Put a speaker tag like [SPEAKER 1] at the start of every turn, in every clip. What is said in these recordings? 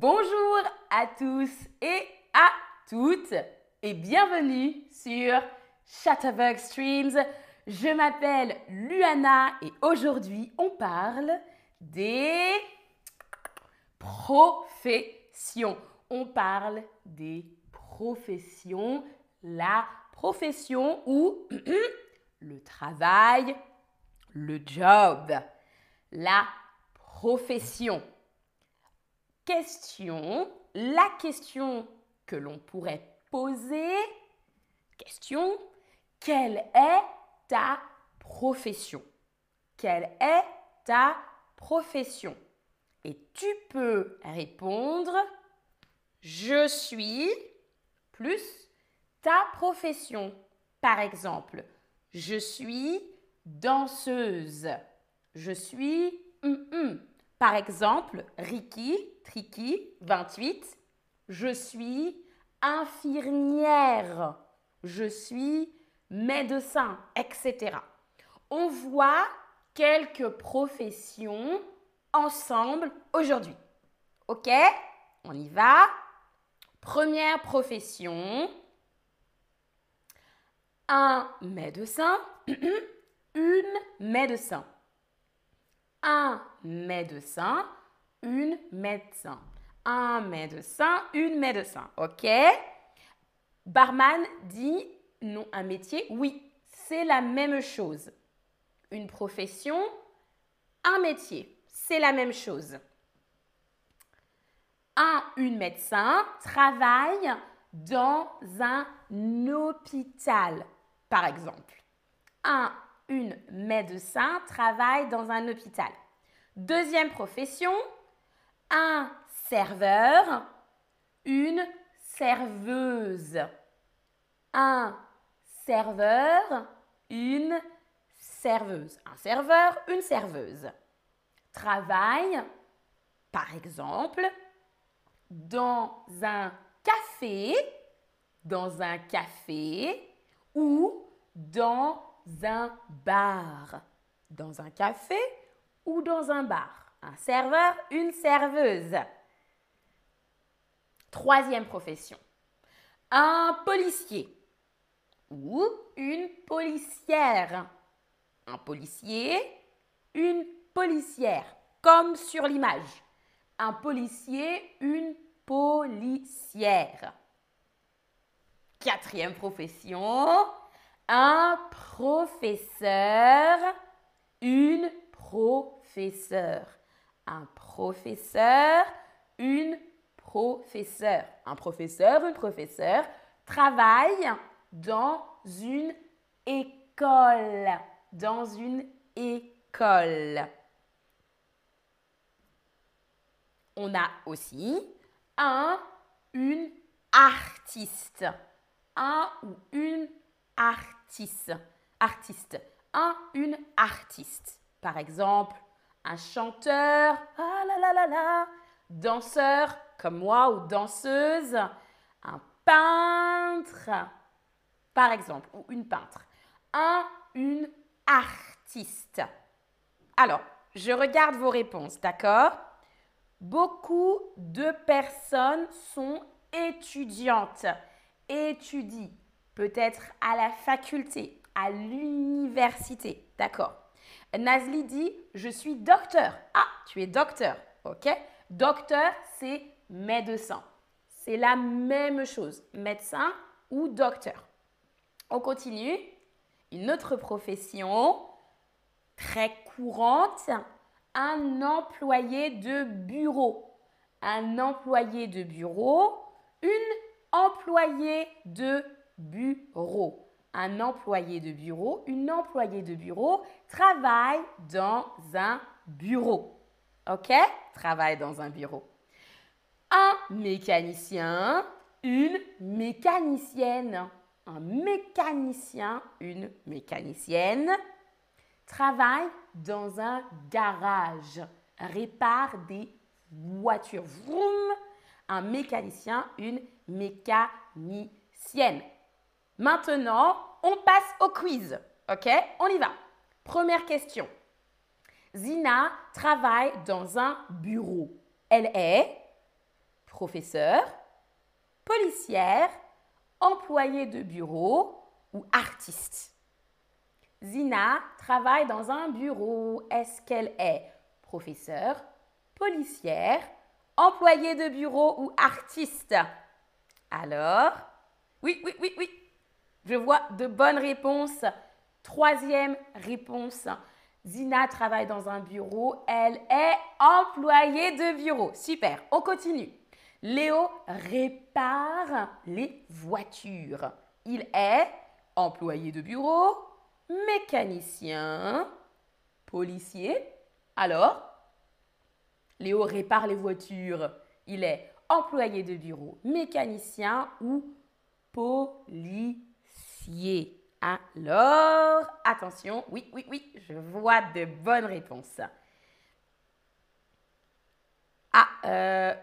[SPEAKER 1] Bonjour à tous et à toutes et bienvenue sur Chatterbox Streams. Je m'appelle Luana et aujourd'hui on parle des professions. On parle des professions. La profession ou le travail, le job. La profession. Question, la question que l'on pourrait poser, question, quelle est ta profession? Quelle est ta profession? Et tu peux répondre, je suis plus ta profession. Par exemple, je suis danseuse. Je suis hum, hum. Par exemple, Ricky, Tricky, 28, je suis infirmière, je suis médecin, etc. On voit quelques professions ensemble aujourd'hui. OK? On y va. Première profession. Un médecin, une médecin un médecin, une médecin. Un médecin, une médecin. OK? Barman dit non, un métier. Oui, c'est la même chose. Une profession, un métier. C'est la même chose. Un, une médecin travaille dans un hôpital, par exemple. Un, une médecin travaille dans un hôpital. Deuxième profession, un serveur, une serveuse. Un serveur, une serveuse. Un serveur, une serveuse. Travaille, par exemple, dans un café, dans un café ou dans un bar. Dans un café ou dans un bar. Un serveur, une serveuse. Troisième profession. Un policier ou une policière. Un policier, une policière, comme sur l'image. Un policier, une policière. Quatrième profession, un professeur, une professeure. Un professeur, une professeure. Un professeur, une professeure travaille dans une école. Dans une école. On a aussi un, une artiste. Un ou une artiste. Artiste. Un, une artiste. Par exemple, un chanteur, ah là là là là, danseur comme moi ou danseuse, un peintre, par exemple, ou une peintre. Un, une artiste. Alors, je regarde vos réponses, d'accord? Beaucoup de personnes sont étudiantes, étudient peut-être à la faculté, à l'université. D'accord. Nazli dit Je suis docteur. Ah, tu es docteur. Ok Docteur, c'est médecin. C'est la même chose. Médecin ou docteur. On continue. Une autre profession très courante un employé de bureau. Un employé de bureau, une employée de bureau. Un employé de bureau, une employée de bureau travaille dans un bureau. OK? Travaille dans un bureau. Un mécanicien, une mécanicienne. Un mécanicien, une mécanicienne travaille dans un garage, répare des voitures. Vroom, un mécanicien, une mécanicienne. Maintenant, on passe au quiz. OK? On y va. Première question. Zina travaille dans un bureau. Elle est professeur, policière, employé de bureau ou artiste. Zina travaille dans un bureau. Est-ce qu'elle est professeur, policière, employé de bureau ou artiste? Alors, oui, oui, oui, oui. Je vois de bonnes réponses. Troisième réponse. Zina travaille dans un bureau. Elle est employée de bureau. Super. On continue. Léo répare les voitures. Il est employé de bureau, mécanicien, policier. Alors, Léo répare les voitures. Il est employé de bureau, mécanicien ou policier. Alors, attention, oui, oui, oui, je vois de bonnes réponses. Ah, euh,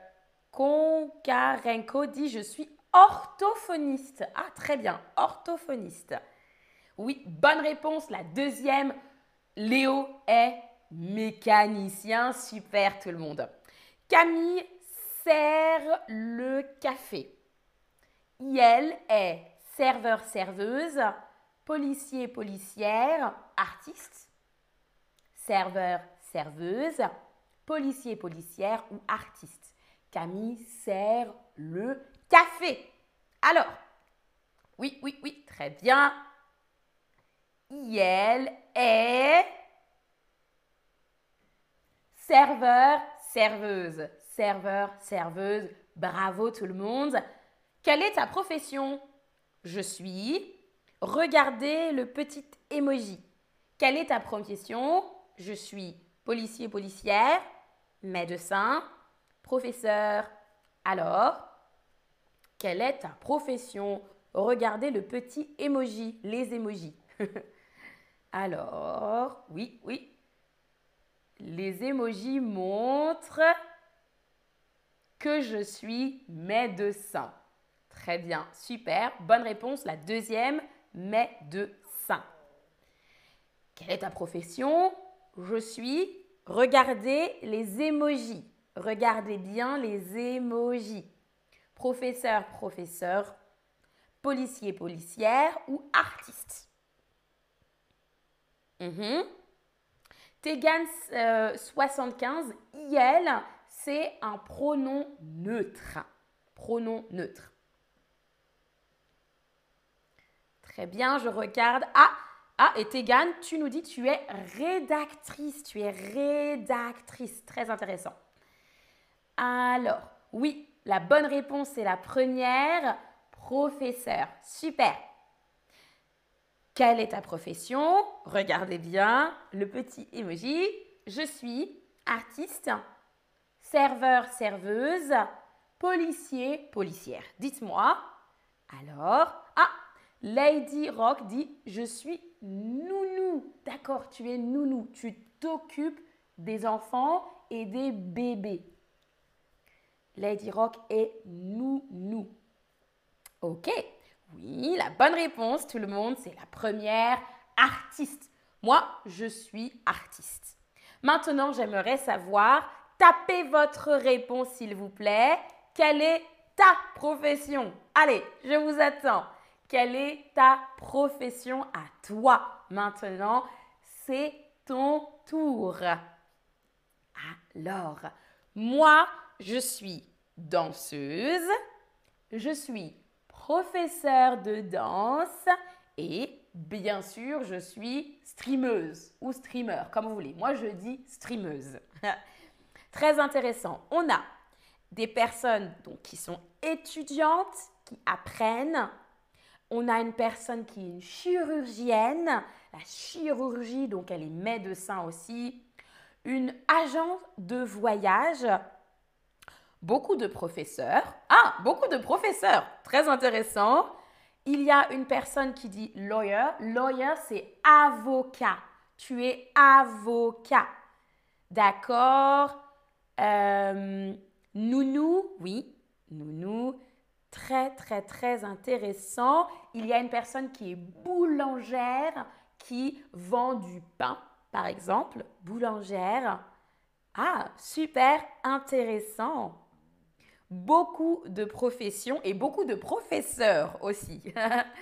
[SPEAKER 1] Konkarenko dit je suis orthophoniste. Ah, très bien, orthophoniste. Oui, bonne réponse. La deuxième, Léo est mécanicien. Super tout le monde. Camille sert le café. Yel est serveur-serveuse, policier-policière, artiste, serveur-serveuse, policier-policière ou artiste. Camille sert le café. Alors, oui, oui, oui, très bien. Yel est serveur, serveuse. Serveur, serveuse. Bravo tout le monde. Quelle est ta profession? Je suis. Regardez le petit emoji. Quelle est ta profession Je suis policier, policière, médecin, professeur. Alors, quelle est ta profession? Regardez le petit emoji, les emojis. Alors, oui, oui. Les emojis montrent que je suis médecin. Très bien, super. Bonne réponse. La deuxième, médecin. Quelle est ta profession? Je suis. Regardez les emojis. Regardez bien les emojis. Professeur, professeur, policier, policière ou artiste? Mmh. Tegan 75, IL, c'est un pronom neutre. Pronom neutre. Très bien, je regarde. Ah, ah, et Tegan, tu nous dis tu es rédactrice. Tu es rédactrice. Très intéressant. Alors, oui, la bonne réponse est la première. Professeur. Super. Quelle est ta profession? Regardez bien le petit emoji. Je suis artiste, serveur, serveuse, policier, policière. Dites-moi. Alors, ah, Lady Rock dit Je suis nounou. D'accord, tu es nounou. Tu t'occupes des enfants et des bébés. Lady Rock est nounou. Ok, oui, la bonne réponse, tout le monde, c'est la première artiste. Moi, je suis artiste. Maintenant, j'aimerais savoir, tapez votre réponse s'il vous plaît. Quelle est ta profession? Allez, je vous attends. Quelle est ta profession à toi Maintenant, c'est ton tour. Alors, moi, je suis danseuse, je suis professeur de danse et bien sûr, je suis streameuse ou streamer, comme vous voulez. Moi, je dis streameuse. Très intéressant. On a des personnes qui sont étudiantes, qui apprennent. On a une personne qui est une chirurgienne. La chirurgie, donc elle est médecin aussi. Une agence de voyage. Beaucoup de professeurs. Ah, beaucoup de professeurs. Très intéressant. Il y a une personne qui dit lawyer. Lawyer, c'est avocat. Tu es avocat. D'accord euh, Nounou, oui, nounou. Très, très, très intéressant. Il y a une personne qui est boulangère qui vend du pain, par exemple. Boulangère. Ah, super intéressant. beaucoup de professions et beaucoup de professeurs aussi.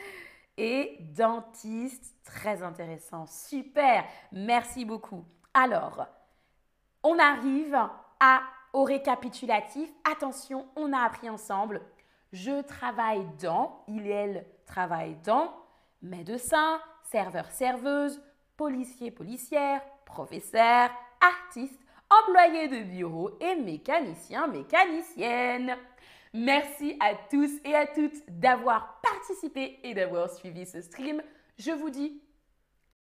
[SPEAKER 1] et dentiste, très intéressant, super, merci beaucoup. Alors, on arrive à, au récapitulatif. Attention, on a appris ensemble. Je travaille dans, il et elle travaillent dans, médecin, serveur, serveuse, policier, policière, professeur, artiste, employé de bureau et mécanicien, mécanicienne. Merci à tous et à toutes d'avoir participé et d'avoir suivi ce stream. Je vous dis